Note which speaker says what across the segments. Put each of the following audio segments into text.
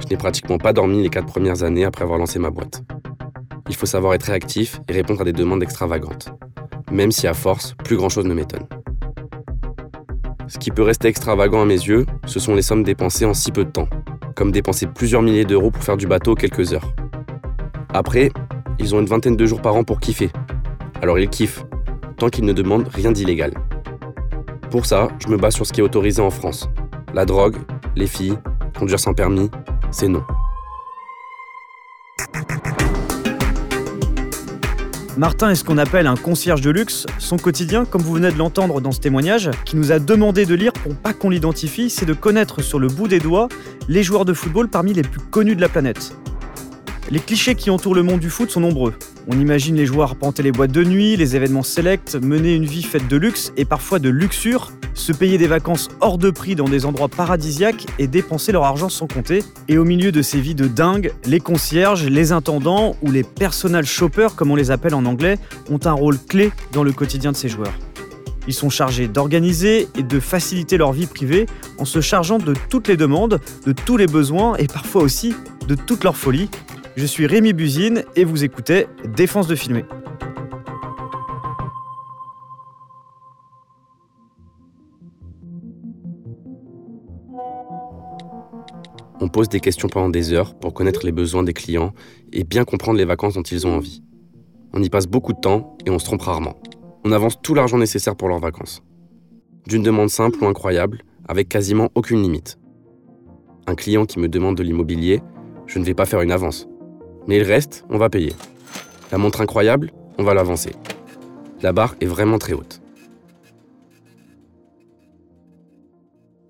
Speaker 1: Je n'ai pratiquement pas dormi les quatre premières années après avoir lancé ma boîte. Il faut savoir être réactif et répondre à des demandes extravagantes. Même si à force, plus grand-chose ne m'étonne. Ce qui peut rester extravagant à mes yeux, ce sont les sommes dépensées en si peu de temps, comme dépenser plusieurs milliers d'euros pour faire du bateau quelques heures. Après, ils ont une vingtaine de jours par an pour kiffer. Alors ils kiffent, tant qu'ils ne demandent rien d'illégal. Pour ça, je me base sur ce qui est autorisé en France. La drogue, les filles, conduire sans permis, c'est non.
Speaker 2: Martin est ce qu'on appelle un concierge de luxe. Son quotidien, comme vous venez de l'entendre dans ce témoignage, qui nous a demandé de lire pour pas qu'on l'identifie, c'est de connaître sur le bout des doigts les joueurs de football parmi les plus connus de la planète. Les clichés qui entourent le monde du foot sont nombreux. On imagine les joueurs panter les boîtes de nuit, les événements sélects, mener une vie faite de luxe et parfois de luxure, se payer des vacances hors de prix dans des endroits paradisiaques et dépenser leur argent sans compter. Et au milieu de ces vies de dingue, les concierges, les intendants ou les personal shoppers, comme on les appelle en anglais, ont un rôle clé dans le quotidien de ces joueurs. Ils sont chargés d'organiser et de faciliter leur vie privée en se chargeant de toutes les demandes, de tous les besoins et parfois aussi de toute leur folie. Je suis Rémi Buzine et vous écoutez Défense de filmer.
Speaker 1: On pose des questions pendant des heures pour connaître les besoins des clients et bien comprendre les vacances dont ils ont envie. On y passe beaucoup de temps et on se trompe rarement. On avance tout l'argent nécessaire pour leurs vacances. D'une demande simple ou incroyable, avec quasiment aucune limite. Un client qui me demande de l'immobilier, je ne vais pas faire une avance. Mais le reste, on va payer. La montre incroyable, on va l'avancer. La barre est vraiment très haute.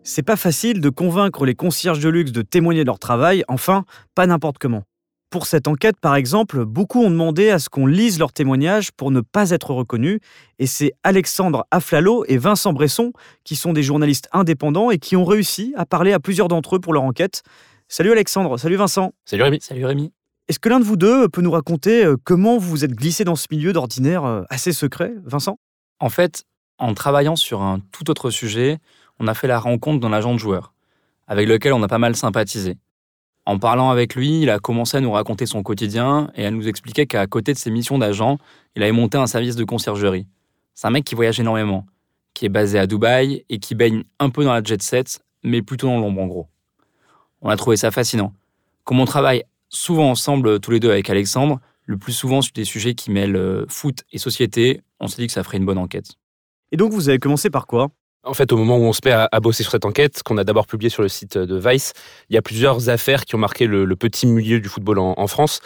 Speaker 2: C'est pas facile de convaincre les concierges de luxe de témoigner de leur travail, enfin, pas n'importe comment. Pour cette enquête, par exemple, beaucoup ont demandé à ce qu'on lise leurs témoignages pour ne pas être reconnus, et c'est Alexandre Aflalo et Vincent Bresson, qui sont des journalistes indépendants et qui ont réussi à parler à plusieurs d'entre eux pour leur enquête. Salut Alexandre, salut Vincent.
Speaker 3: Salut Rémi.
Speaker 4: Salut Rémi.
Speaker 2: Est-ce que l'un de vous deux peut nous raconter euh, comment vous vous êtes glissé dans ce milieu d'ordinaire euh, assez secret, Vincent?
Speaker 4: En fait, en travaillant sur un tout autre sujet, on a fait la rencontre d'un agent de joueur, avec lequel on a pas mal sympathisé. En parlant avec lui, il a commencé à nous raconter son quotidien et à nous expliquer qu'à côté de ses missions d'agent, il avait monté un service de conciergerie. C'est un mec qui voyage énormément, qui est basé à Dubaï et qui baigne un peu dans la jet set, mais plutôt dans l'ombre en gros. On a trouvé ça fascinant. Comme on travaille souvent ensemble tous les deux avec Alexandre, le plus souvent sur des sujets qui mêlent euh, foot et société, on s'est dit que ça ferait une bonne enquête.
Speaker 2: Et donc vous avez commencé par quoi?
Speaker 3: En fait, au moment où on se met à, à bosser sur cette enquête, qu'on a d'abord publiée sur le site de Vice, il y a plusieurs affaires qui ont marqué le, le petit milieu du football en, en France.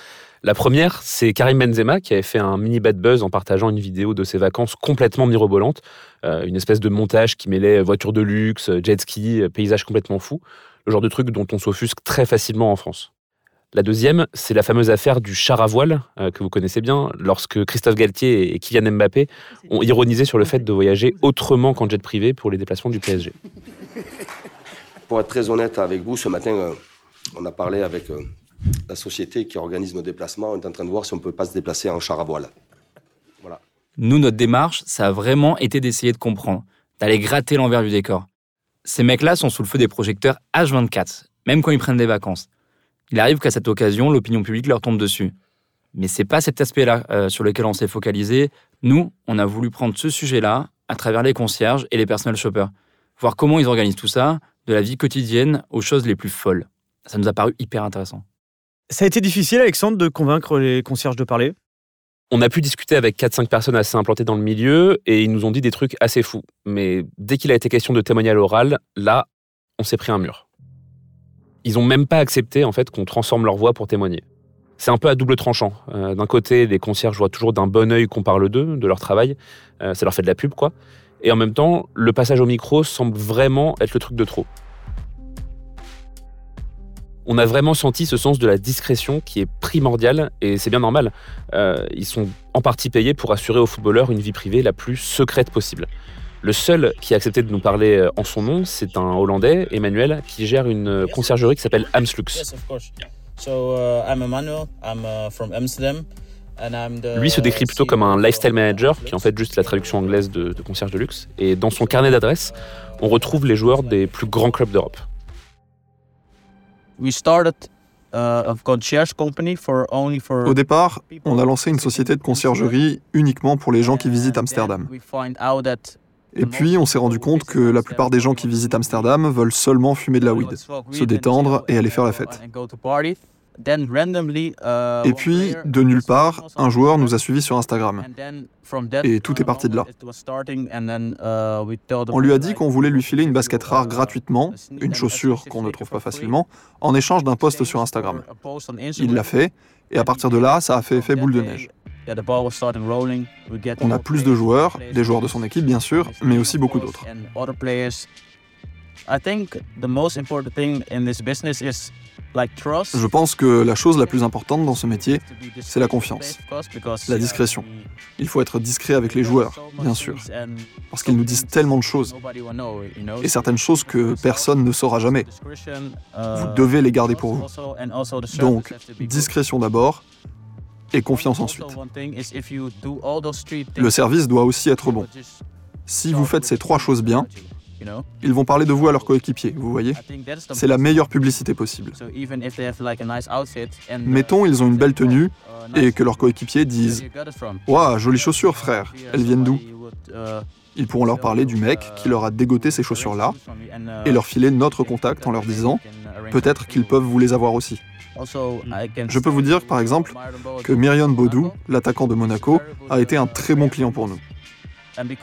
Speaker 3: La première, c'est Karim Benzema qui avait fait un mini bad buzz en partageant une vidéo de ses vacances complètement mirobolante, euh, une espèce de montage qui mêlait voitures de luxe, jet ski, paysage complètement fou, le genre de truc dont on s'offusque très facilement en France. La deuxième, c'est la fameuse affaire du char à voile, euh, que vous connaissez bien, lorsque Christophe Galtier et Kylian Mbappé ont ironisé sur le fait de voyager autrement qu'en jet privé pour les déplacements du PSG.
Speaker 5: Pour être très honnête avec vous, ce matin, euh, on a parlé avec euh, la société qui organise nos déplacements. On est en train de voir si on ne peut pas se déplacer en char à voile. Voilà.
Speaker 4: Nous, notre démarche, ça a vraiment été d'essayer de comprendre, d'aller gratter l'envers du décor. Ces mecs-là sont sous le feu des projecteurs H24, même quand ils prennent des vacances. Il arrive qu'à cette occasion, l'opinion publique leur tombe dessus. Mais c'est pas cet aspect-là euh, sur lequel on s'est focalisé. Nous, on a voulu prendre ce sujet-là à travers les concierges et les personnel shoppers. Voir comment ils organisent tout ça, de la vie quotidienne aux choses les plus folles. Ça nous a paru hyper intéressant.
Speaker 2: Ça a été difficile, Alexandre, de convaincre les concierges de parler?
Speaker 3: On a pu discuter avec 4-5 personnes assez implantées dans le milieu et ils nous ont dit des trucs assez fous. Mais dès qu'il a été question de témoigner à l'oral, là, on s'est pris un mur. Ils ont même pas accepté en fait qu'on transforme leur voix pour témoigner. C'est un peu à double tranchant. Euh, D'un côté, les concierges voient toujours d'un bon œil qu'on parle d'eux, de leur travail. Euh, ça leur fait de la pub, quoi. Et en même temps, le passage au micro semble vraiment être le truc de trop. On a vraiment senti ce sens de la discrétion qui est primordial et c'est bien normal. Euh, ils sont en partie payés pour assurer aux footballeurs une vie privée la plus secrète possible. Le seul qui a accepté de nous parler euh, en son nom, c'est un Hollandais, Emmanuel, qui gère une conciergerie qui s'appelle Amslux. Lui se décrit plutôt comme un lifestyle manager, qui est en fait juste la traduction anglaise de, de concierge de luxe. Et dans son carnet d'adresses, on retrouve les joueurs des plus grands clubs d'Europe.
Speaker 6: Uh,
Speaker 7: Au départ, on a lancé une société de conciergerie uniquement pour les gens qui visitent Amsterdam. Et puis, on s'est rendu compte que la plupart des gens qui visitent Amsterdam veulent seulement fumer de la weed, se détendre et aller faire la fête. Et puis, de nulle part, un joueur nous a suivis sur Instagram. Et tout est parti de là. On lui a dit qu'on voulait lui filer une basket rare gratuitement, une chaussure qu'on ne trouve pas facilement, en échange d'un post sur Instagram. Il l'a fait, et à partir de là, ça a fait effet boule de neige. On a plus de joueurs, des joueurs de son équipe bien sûr, mais aussi beaucoup d'autres. Je pense que la chose la plus importante dans ce métier, c'est la confiance, la discrétion. Il faut être discret avec les joueurs, bien sûr, parce qu'ils nous disent tellement de choses, et certaines choses que personne ne saura jamais. Vous devez les garder pour vous. Donc, discrétion d'abord, et confiance ensuite. Le service doit aussi être bon. Si vous faites ces trois choses bien, ils vont parler de vous à leurs coéquipiers, vous voyez? C'est la meilleure publicité possible. Mettons, ils ont une belle tenue et que leurs coéquipiers disent Waouh, jolies chaussures, frère, elles viennent d'où? Ils pourront leur parler du mec qui leur a dégoté ces chaussures-là et leur filer notre contact en leur disant Peut-être qu'ils peuvent vous les avoir aussi. Je peux vous dire, par exemple, que Myrion Baudou, l'attaquant de Monaco, a été un très bon client pour nous.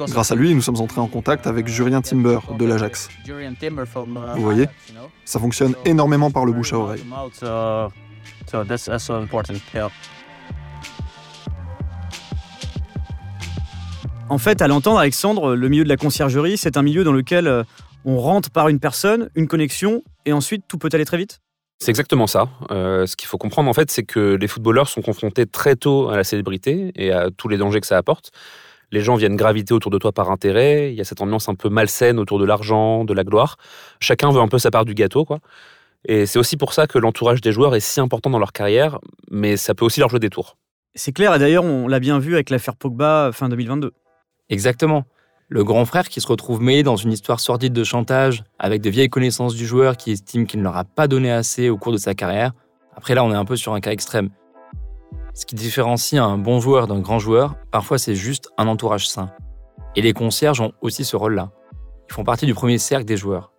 Speaker 7: Grâce à lui, nous sommes entrés en contact avec Julien Timber de l'Ajax. Vous voyez Ça fonctionne énormément par le bouche à oreille.
Speaker 2: En fait, à l'entendre, Alexandre, le milieu de la conciergerie, c'est un milieu dans lequel euh, on rentre par une personne, une connexion, et ensuite tout peut aller très vite?
Speaker 3: C'est exactement ça. Euh, ce qu'il faut comprendre, en fait, c'est que les footballeurs sont confrontés très tôt à la célébrité et à tous les dangers que ça apporte les gens viennent graviter autour de toi par intérêt, il y a cette ambiance un peu malsaine autour de l'argent, de la gloire. Chacun veut un peu sa part du gâteau, quoi. Et c'est aussi pour ça que l'entourage des joueurs est si important dans leur carrière, mais ça peut aussi leur jouer des tours.
Speaker 2: C'est clair, et d'ailleurs, on l'a bien vu avec l'affaire Pogba fin 2022.
Speaker 4: Exactement. Le grand frère qui se retrouve mêlé dans une histoire sordide de chantage, avec de vieilles connaissances du joueur qui estime qu'il ne leur a pas donné assez au cours de sa carrière. Après là, on est un peu sur un cas extrême. Ce qui différencie un bon joueur d'un grand joueur, parfois c'est juste un entourage sain. Et les concierges ont aussi ce rôle-là. Ils font partie du premier cercle des joueurs.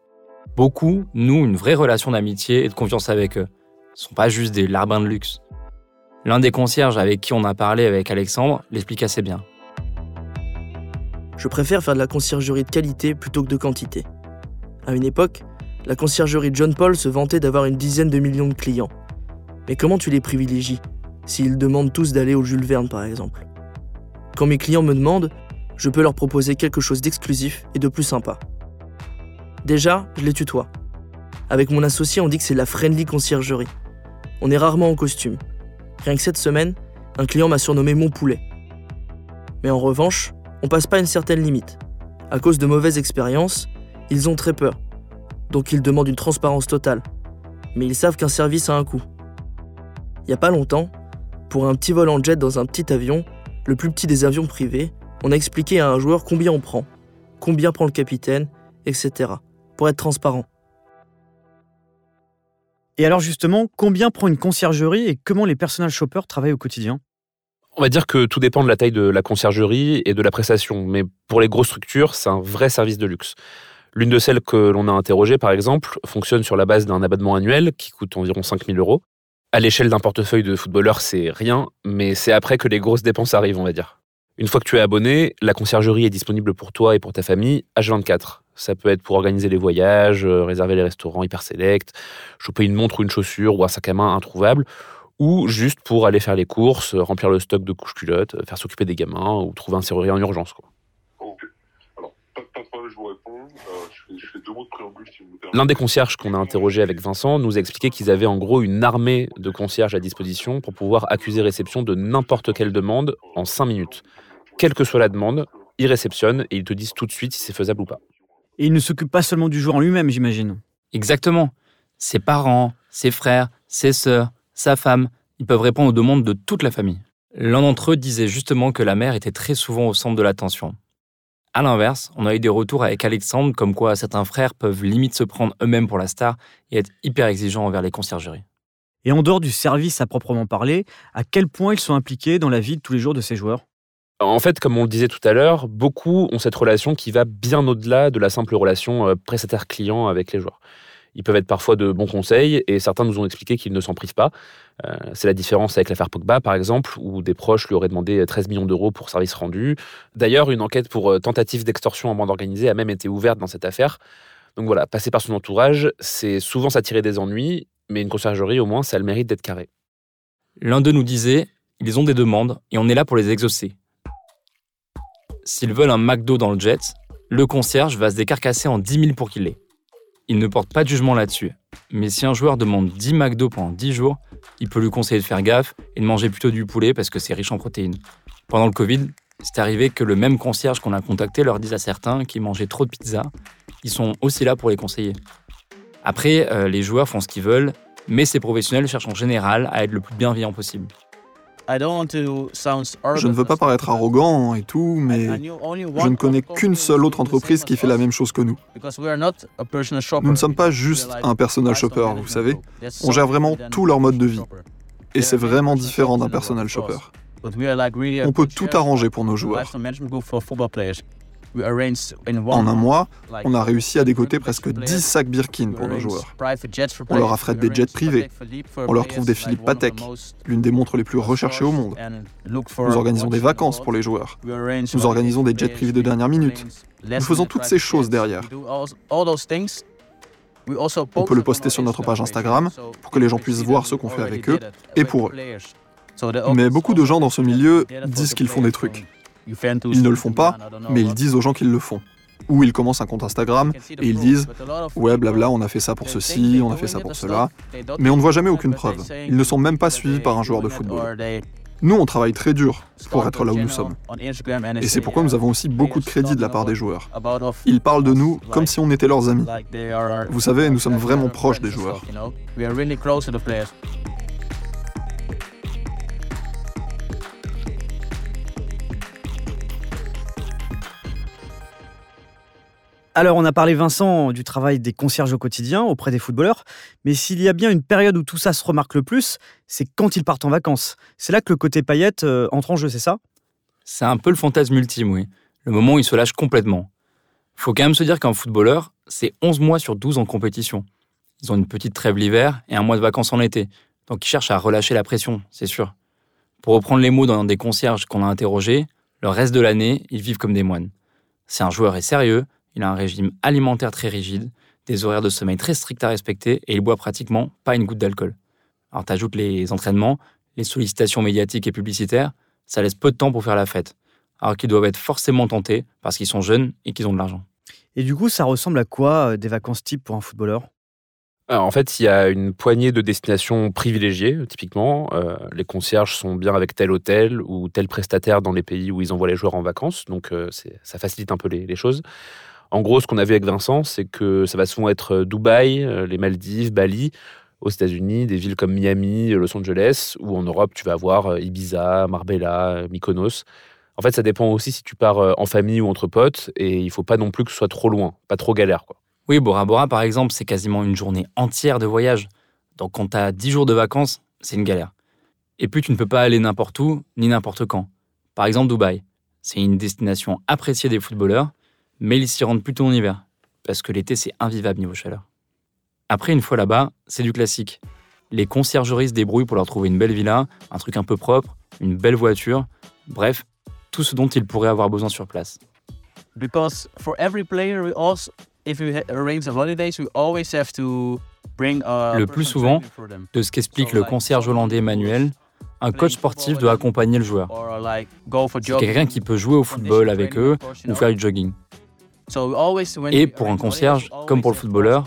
Speaker 4: Beaucoup nouent une vraie relation d'amitié et de confiance avec eux. Ce sont pas juste des larbins de luxe. L'un des concierges avec qui on a parlé avec Alexandre l'explique assez bien.
Speaker 8: Je préfère faire de la conciergerie de qualité plutôt que de quantité. À une époque, la conciergerie John Paul se vantait d'avoir une dizaine de millions de clients. Mais comment tu les privilégies s'ils demandent tous d'aller au Jules Verne par exemple? Quand mes clients me demandent, je peux leur proposer quelque chose d'exclusif et de plus sympa. Déjà, je les tutoie. Avec mon associé, on dit que c'est la friendly conciergerie. On est rarement en costume. Rien que cette semaine, un client m'a surnommé mon poulet. Mais en revanche, on passe pas une certaine limite. À cause de mauvaises expériences, ils ont très peur. Donc ils demandent une transparence totale. Mais ils savent qu'un service a un coût. Il n'y a pas longtemps, pour un petit vol en jet dans un petit avion, le plus petit des avions privés, on a expliqué à un joueur combien on prend, combien prend le capitaine, etc. Pour être transparent.
Speaker 2: Et alors justement, combien prend une conciergerie et comment les personnages shoppers travaillent au quotidien?
Speaker 3: On va dire que tout dépend de la taille de la conciergerie et de la prestation, mais pour les grosses structures, c'est un vrai service de luxe. L'une de celles que l'on a interrogées, par exemple, fonctionne sur la base d'un abonnement annuel qui coûte environ 5000 euros à l'échelle d'un portefeuille de footballeur, c'est rien, mais c'est après que les grosses dépenses arrivent, on va dire. Une fois que tu es abonné, la conciergerie est disponible pour toi et pour ta famille H24. Ça peut être pour organiser les voyages, euh, réserver les restaurants hyper select, choper une montre ou une chaussure ou un sac à main introuvable, ou juste pour aller faire les courses, remplir le stock de couches culottes, faire s'occuper des gamins ou trouver un serrurier en urgence. Quoi.
Speaker 9: Ok. Alors, pas de problème, je vous réponds.
Speaker 3: L'un des concierges qu'on a interrogé avec Vincent nous a expliqué qu'ils avaient en gros une armée de concierges à disposition pour pouvoir accuser réception de n'importe quelle demande en 5 minutes. Quelle que soit la demande, ils réceptionnent et ils te disent tout de suite si c'est faisable ou pas.
Speaker 2: Et il ne s'occupe pas seulement du joueur en lui-même, j'imagine.
Speaker 4: Exactement. Ses parents, ses frères, ses sœurs, sa femme, ils peuvent répondre aux demandes de toute la famille. L'un d'entre eux disait justement que la mère était très souvent au centre de l'attention. À l'inverse, on a eu des retours avec Alexandre comme quoi certains frères peuvent limite se prendre eux-mêmes pour la star et être hyper exigeants envers les conciergeries.
Speaker 2: Et en dehors du service à proprement parler, à quel point ils sont impliqués dans la vie de tous les jours de ces joueurs?
Speaker 3: En fait, comme on le disait tout à l'heure, beaucoup ont cette relation qui va bien au-delà de la simple relation euh, prestataire-client avec les joueurs. Ils peuvent être parfois de bons conseils et certains nous ont expliqué qu'ils ne s'en privent pas. Euh, c'est la différence avec l'affaire Pogba, par exemple, où des proches lui auraient demandé 13 millions d'euros pour service rendu. D'ailleurs, une enquête pour euh, tentative d'extorsion en bande organisée a même été ouverte dans cette affaire. Donc voilà, passer par son entourage, c'est souvent s'attirer des ennuis, mais une conciergerie, au moins, ça a le mérite d'être carré.
Speaker 4: L'un d'eux nous disait ils ont des demandes et on est là pour les exaucer. S'ils veulent un McDo dans le jet, le concierge va se décarcasser en 10 000 pour qu'il l'ait. Il ne porte pas de jugement là-dessus. Mais si un joueur demande 10 McDo pendant 10 jours, il peut lui conseiller de faire gaffe et de manger plutôt du poulet parce que c'est riche en protéines. Pendant le Covid, c'est arrivé que le même concierge qu'on a contacté leur dise à certains qui mangeaient trop de pizza. Ils sont aussi là pour les conseiller. Après, euh, les joueurs font ce qu'ils veulent, mais ces professionnels cherchent en général à être le plus bienveillant possible.
Speaker 7: Je ne veux pas paraître arrogant et tout, mais je ne connais qu'une seule autre entreprise qui fait la même chose que nous. Nous ne sommes pas juste un personal shopper, vous savez. On gère vraiment tout leur mode de vie. Et c'est vraiment différent d'un personal shopper. On peut tout arranger pour nos joueurs. En un mois, on a réussi à décoter presque 10 sacs Birkin pour nos joueurs. On leur affrète des jets privés. On leur trouve des Philippe Patek, l'une des montres les plus recherchées au monde. Nous organisons des vacances pour les joueurs. Nous organisons des jets privés de dernière minute. Nous faisons toutes ces choses derrière. On peut le poster sur notre page Instagram pour que les gens puissent voir ce qu'on fait avec eux et pour eux. Mais beaucoup de gens dans ce milieu disent qu'ils font des trucs. Ils ne le font pas, mais ils disent aux gens qu'ils le font. Ou ils commencent un compte Instagram et ils disent Ouais, blabla, on a fait ça pour ceci, on a fait ça pour cela. Mais on ne voit jamais aucune preuve. Ils ne sont même pas suivis par un joueur de football. Nous, on travaille très dur pour être là où nous sommes. Et c'est pourquoi nous avons aussi beaucoup de crédit de la part des joueurs. Ils parlent de nous comme si on était leurs amis. Vous savez, nous sommes vraiment proches des joueurs.
Speaker 2: Alors, on a parlé, Vincent, du travail des concierges au quotidien auprès des footballeurs, mais s'il y a bien une période où tout ça se remarque le plus, c'est quand ils partent en vacances. C'est là que le côté paillette euh, entre en jeu, c'est ça?
Speaker 4: C'est un peu le fantasme ultime, oui. Le moment où ils se lâchent complètement. Faut quand même se dire qu'un footballeur, c'est 11 mois sur 12 en compétition. Ils ont une petite trêve l'hiver et un mois de vacances en été. Donc ils cherchent à relâcher la pression, c'est sûr. Pour reprendre les mots d'un des concierges qu'on a interrogés, le reste de l'année, ils vivent comme des moines. C'est un joueur et sérieux, il a un régime alimentaire très rigide, des horaires de sommeil très stricts à respecter et il boit pratiquement pas une goutte d'alcool. Alors t'ajoutes les entraînements, les sollicitations médiatiques et publicitaires, ça laisse peu de temps pour faire la fête. Alors qu'ils doivent être forcément tentés parce qu'ils sont jeunes et qu'ils ont de l'argent.
Speaker 2: Et du coup, ça ressemble à quoi euh, des vacances type pour un footballeur?
Speaker 3: En fait, il y a une poignée de destinations privilégiées, typiquement. Euh, les concierges sont bien avec tel hôtel ou tel prestataire dans les pays où ils envoient les joueurs en vacances, donc euh, ça facilite un peu les choses. En gros, ce qu'on a vu avec Vincent, c'est que ça va souvent être euh, Dubaï, euh, les Maldives, Bali, aux États-Unis, des villes comme Miami, Los Angeles, ou en Europe, tu vas avoir euh, Ibiza, Marbella, Mykonos. En fait, ça dépend aussi si tu pars en famille ou entre potes, et il faut pas non plus que ce soit trop loin, pas trop galère. Quoi.
Speaker 4: Oui, Bora Bora, par exemple, c'est quasiment une journée entière de voyage. Donc quand tu as 10 jours de vacances, c'est une galère. Et puis tu ne peux pas aller n'importe où, ni n'importe quand. Par exemple, Dubaï. C'est une destination appréciée des footballeurs, mais ils s'y rendent plutôt en hiver, parce que l'été c'est invivable niveau chaleur. Après, une fois là-bas, c'est du classique. Les conciergeries se débrouillent pour leur trouver une belle villa, un truc un peu propre, une belle voiture, bref, tout ce dont ils pourraient avoir besoin sur place. Le plus souvent, de ce qu'explique le concierge hollandais Emmanuel, un coach sportif doit accompagner le joueur. C'est quelqu'un qui peut jouer au football avec eux ou faire du jogging. Et pour un concierge, comme pour le footballeur,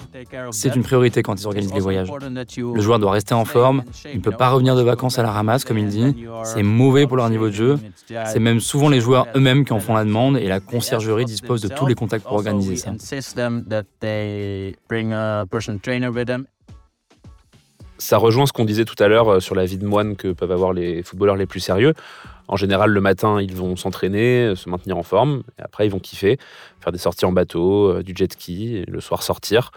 Speaker 4: c'est une priorité quand ils organisent les voyages. Le joueur doit rester en forme, il ne peut pas revenir de vacances à la ramasse, comme il dit. C'est mauvais pour leur niveau de jeu. C'est même souvent les joueurs eux-mêmes qui en font la demande et la conciergerie dispose de tous les contacts pour organiser ça.
Speaker 3: Ça rejoint ce qu'on disait tout à l'heure euh, sur la vie de moine que peuvent avoir les footballeurs les plus sérieux. En général, le matin, ils vont s'entraîner, euh, se maintenir en forme, et après, ils vont kiffer, faire des sorties en bateau, euh, du jet ski, et le soir sortir.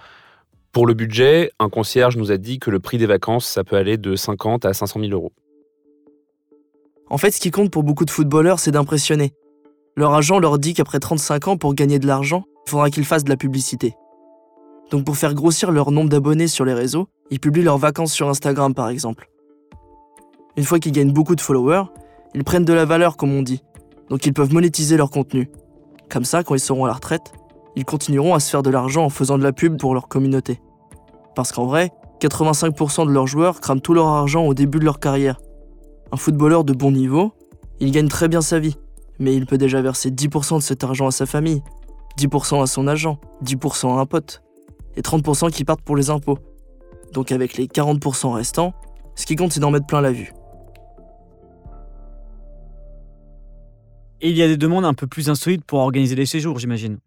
Speaker 3: Pour le budget, un concierge nous a dit que le prix des vacances, ça peut aller de 50 à 500 000 euros.
Speaker 8: En fait, ce qui compte pour beaucoup de footballeurs, c'est d'impressionner. Leur agent leur dit qu'après 35 ans, pour gagner de l'argent, il faudra qu'ils fassent de la publicité. Donc pour faire grossir leur nombre d'abonnés sur les réseaux, ils publient leurs vacances sur Instagram par exemple. Une fois qu'ils gagnent beaucoup de followers, ils prennent de la valeur comme on dit, donc ils peuvent monétiser leur contenu. Comme ça, quand ils seront à la retraite, ils continueront à se faire de l'argent en faisant de la pub pour leur communauté. Parce qu'en vrai, 85% de leurs joueurs crament tout leur argent au début de leur carrière. Un footballeur de bon niveau, il gagne très bien sa vie, mais il peut déjà verser 10% de cet argent à sa famille, 10% à son agent, 10% à un pote, et 30% qui partent pour les impôts. Donc avec les 40% restants, ce qui compte c'est d'en mettre plein la vue.
Speaker 2: Et il y a des demandes un peu plus insolites pour organiser les séjours, j'imagine.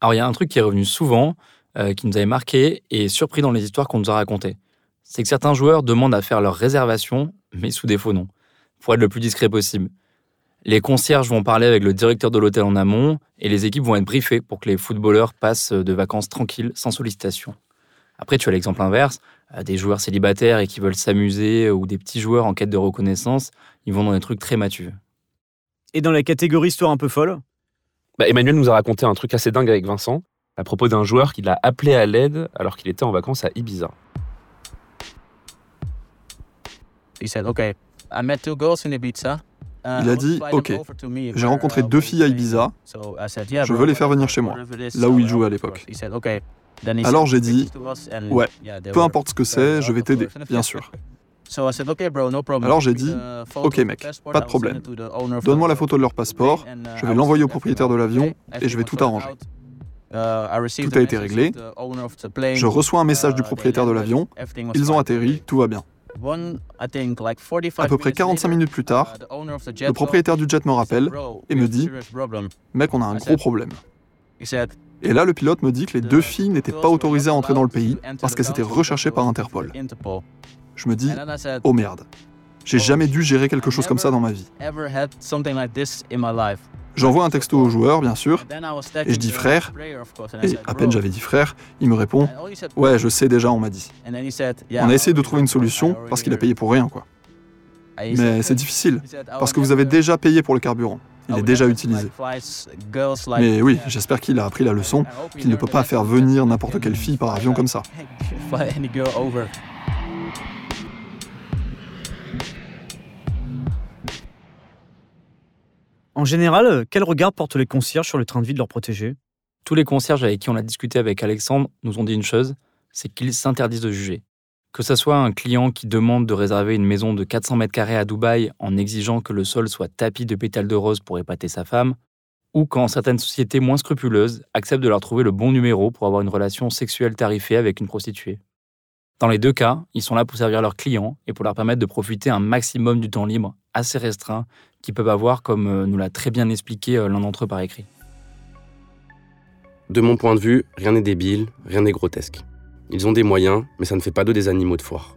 Speaker 4: Alors il y a un truc qui est revenu souvent, euh, qui nous avait marqué et surpris dans les histoires qu'on nous a racontées. C'est que certains joueurs demandent à faire leur réservation, mais sous des faux noms, pour être le plus discret possible. Les concierges vont parler avec le directeur de l'hôtel en amont et les équipes vont être briefées pour que les footballeurs passent de vacances tranquilles, sans sollicitation. Après, tu as l'exemple inverse, euh, des joueurs célibataires et qui veulent s'amuser ou des petits joueurs en quête de reconnaissance, ils vont dans des trucs très matus.
Speaker 2: Et dans la catégorie histoire un peu folle
Speaker 3: bah, Emmanuel nous a raconté un truc assez dingue avec Vincent à propos d'un joueur qui l'a appelé à l'aide alors qu'il était en vacances à Ibiza.
Speaker 6: He said, okay, I met two girls in Ibiza.
Speaker 7: Il a dit Ok, j'ai rencontré deux filles à Ibiza, je veux les faire venir chez moi, là où il jouait à l'époque. Alors j'ai dit Ouais, peu importe ce que c'est, je vais t'aider, bien sûr. Alors j'ai dit Ok mec, pas de problème. Donne-moi la photo de leur passeport, je vais l'envoyer au propriétaire de l'avion et je vais tout arranger. Tout a été réglé. Je reçois un message du propriétaire de l'avion. Ils ont atterri, tout va bien. À peu près 45 minutes plus tard, le propriétaire du jet me rappelle et me dit Mec, on a un gros problème. Et là, le pilote me dit que les deux filles n'étaient pas autorisées à entrer dans le pays parce qu'elles étaient recherchées par Interpol. Je me dis Oh merde, j'ai jamais dû gérer quelque chose comme ça dans ma vie. J'envoie un texto au joueur, bien sûr, et je dis frère. Et à peine j'avais dit frère, il me répond Ouais, je sais déjà, on m'a dit. On a essayé de trouver une solution parce qu'il a payé pour rien, quoi. Mais c'est difficile, parce que vous avez déjà payé pour le carburant. Il est déjà utilisé. Mais oui, j'espère qu'il a appris la leçon, qu'il ne peut pas faire venir n'importe quelle fille par avion comme ça.
Speaker 2: En général, quel regard portent les concierges sur le train de vie de leurs protégés?
Speaker 4: Tous les concierges avec qui on a discuté avec Alexandre nous ont dit une chose, c'est qu'ils s'interdisent de juger. Que ce soit un client qui demande de réserver une maison de 400 mètres carrés à Dubaï en exigeant que le sol soit tapis de pétales de rose pour épater sa femme, ou quand certaines sociétés moins scrupuleuses acceptent de leur trouver le bon numéro pour avoir une relation sexuelle tarifée avec une prostituée. Dans les deux cas, ils sont là pour servir leurs clients et pour leur permettre de profiter un maximum du temps libre assez restreint qu'ils peuvent avoir, comme euh, nous l'a très bien expliqué euh, l'un d'entre eux par écrit.
Speaker 1: De mon point de vue, rien n'est débile, rien n'est grotesque. Ils ont des moyens, mais ça ne fait pas d'eux des animaux de foire.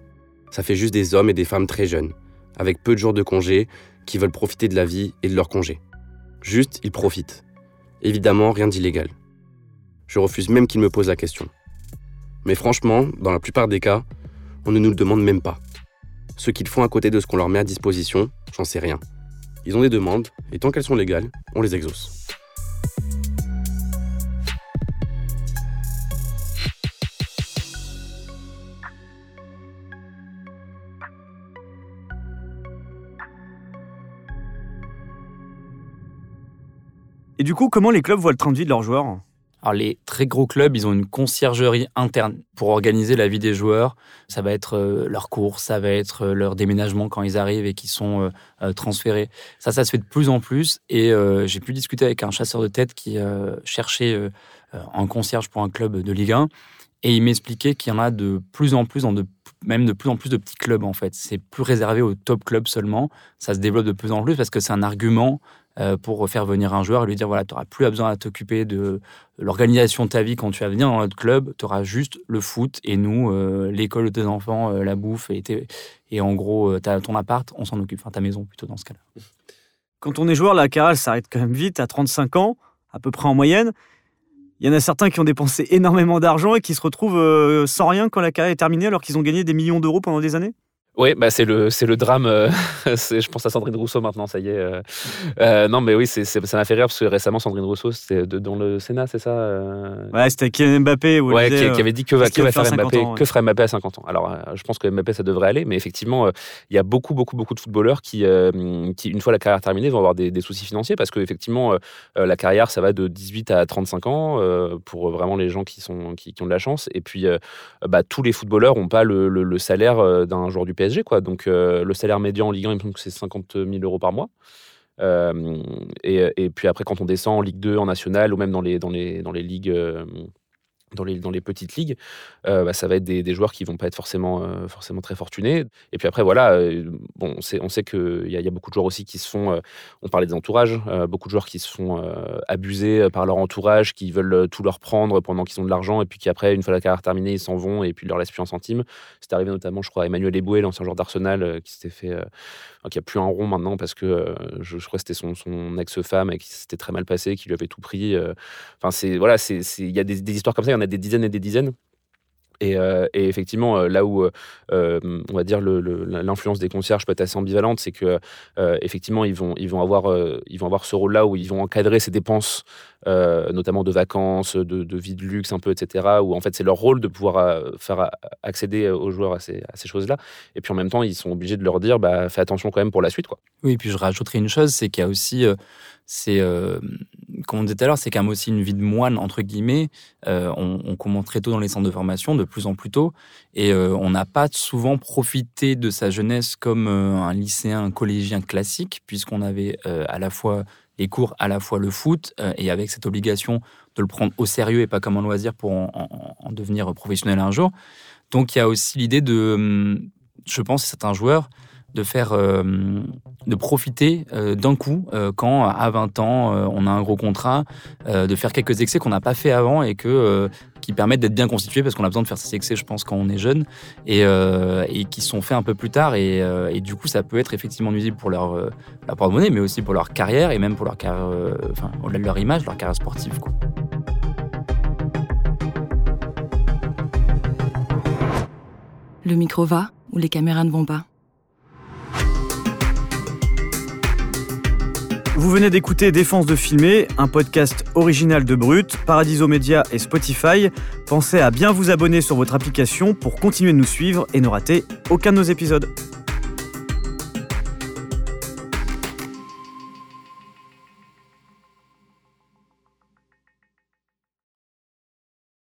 Speaker 1: Ça fait juste des hommes et des femmes très jeunes, avec peu de jours de congé, qui veulent profiter de la vie et de leur congé. Juste, ils profitent. Évidemment, rien d'illégal. Je refuse même qu'ils me posent la question. Mais franchement, dans la plupart des cas, on ne nous le demande même pas. Ce qu'ils font à côté de ce qu'on leur met à disposition, j'en sais rien. Ils ont des demandes, et tant qu'elles sont légales, on les exauce.
Speaker 2: Et du coup, comment les clubs voient le train de vie de leurs joueurs?
Speaker 4: Alors les très gros clubs, ils ont une conciergerie interne pour organiser la vie des joueurs. Ça va être euh, leur course, ça va être euh, leur déménagement quand ils arrivent et qu'ils sont euh, transférés. Ça, ça se fait de plus en plus. Et j'ai pu discuter avec un chasseur de tête qui cherchait un concierge pour un club de Ligue 1. Et il m'expliquait qu'il y en a de plus en plus, même de plus en plus de petits clubs en fait. C'est plus réservé aux top clubs seulement. Ça se développe de plus en plus parce que c'est un argument pour faire venir un joueur et lui dire voilà, tu n'auras plus besoin à t'occuper de l'organisation de ta vie quand tu vas venir dans notre club, tu auras juste le foot et nous, euh, l'école de tes enfants, euh, la bouffe et, et en gros, as ton appart, on s'en occupe, enfin ta maison plutôt dans ce cas-là.
Speaker 2: Quand on est joueur, la carrière s'arrête quand même vite, à 35 ans, à peu près en moyenne. Il y en a certains qui ont dépensé énormément d'argent et qui se retrouvent sans rien quand la carrière est terminée alors qu'ils ont gagné des millions d'euros pendant des années
Speaker 3: oui, bah c'est le c'est le drame. Euh, je pense à Sandrine Rousseau maintenant, ça y est. Euh, euh, non, mais oui, c'est ça m'a fait rire parce que récemment Sandrine Rousseau, c'était dans le Sénat, c'est ça
Speaker 2: Ouais, c'était Kylian Mbappé.
Speaker 3: ouais, qui, avait dit que, va, que va faire Mbappé, que ferait Mbappé à 50 ans? Alors, je pense que Mbappé ça devrait aller, mais effectivement, il y a beaucoup beaucoup beaucoup de footballeurs qui, qui une fois la carrière terminée, vont avoir des, des soucis financiers parce que effectivement, la carrière ça va de 18 à 35 ans pour vraiment les gens qui sont qui, qui ont de la chance. Et puis, bah, tous les footballeurs n'ont pas le, le, le salaire d'un joueur du PSG. Donc, euh, le salaire médian en Ligue 1, il me semble que c'est 50 000 euros par mois. Euh, et, et, puis après, quand on descend en Ligue 2, en National, ou même dans les, dans les, dans les ligues euh, dans les, dans les petites ligues, euh, bah, ça va être des, des, joueurs qui vont pas être forcément, euh, forcément très fortunés. Et puis après, voilà, euh, bon, on sait, on sait qu'il y, y a beaucoup de joueurs aussi qui se font, on parlait des entourages, beaucoup de joueurs qui se font abuser par leur entourage, qui veulent tout leur prendre pendant qu'ils ont de l'argent, et puis qui après, une fois la carrière terminée, ils s'en vont et puis ils leur laissent plus un centime. C'est arrivé notamment, je crois, à Emmanuel Eboué, l'ancien joueur d'Arsenal, qui s'était fait, qui a plus un rond maintenant parce que je, je, crois que c'était son, ex-femme qui s'était très mal passé, qui lui avait tout pris. Enfin, c'est voilà, il y a des, des histoires comme ça, il y en a des dizaines et des dizaines. Et, euh, et, effectivement, euh, là où euh, on va dire l'influence des concierges peut être assez ambivalente, c'est que effectivement ils vont ils vont avoir ils vont avoir ce rôle-là où ils vont encadrer ces dépenses, notamment de vacances, de, vie de luxe un peu, etc. Où en fait c'est leur rôle de pouvoir faire accéder aux joueurs à ces, ces choses-là. Et puis en même temps, ils sont obligés de leur dire bah fais attention quand même pour la suite, quoi.
Speaker 4: Oui, et puis je rajouterai une chose, c'est qu'il y a aussi euh, comme on disait tout à l'heure, c'est quand même aussi une vie de moine entre guillemets. Euh, on, commence très tôt dans les centres de formation, de plus en plus tôt, et euh, on n'a pas souvent profité de sa jeunesse comme euh, un lycéen, un collégien classique, puisqu'on avait à la fois les cours, à la fois le foot, et avec cette obligation de le prendre au sérieux et pas comme un loisir pour en, en, en devenir professionnel un jour. Donc il y a aussi l'idée de, hum, je pense, c'est un joueur de faire, euh, de profiter euh, d'un coup euh, quand à 20 ans on a un gros contrat, de faire quelques excès qu'on n'a pas fait avant et que qui permettent d'être bien constitués parce qu'on a besoin de faire ces excès, je pense, quand on est jeune et, et qui sont faits un peu plus tard et, et, du coup ça peut être effectivement nuisible pour leur, leur porte-monnaie, mais aussi pour leur carrière et même pour leur carrière, enfin au-delà de leur image, leur carrière sportive.
Speaker 9: Le micro va ou les caméras ne vont pas?
Speaker 2: Vous venez d'écouter Défense de filmer, un podcast original de Brut, Paradiso Media et Spotify. Pensez à bien vous abonner sur votre application pour continuer de nous suivre et ne rater aucun de nos épisodes.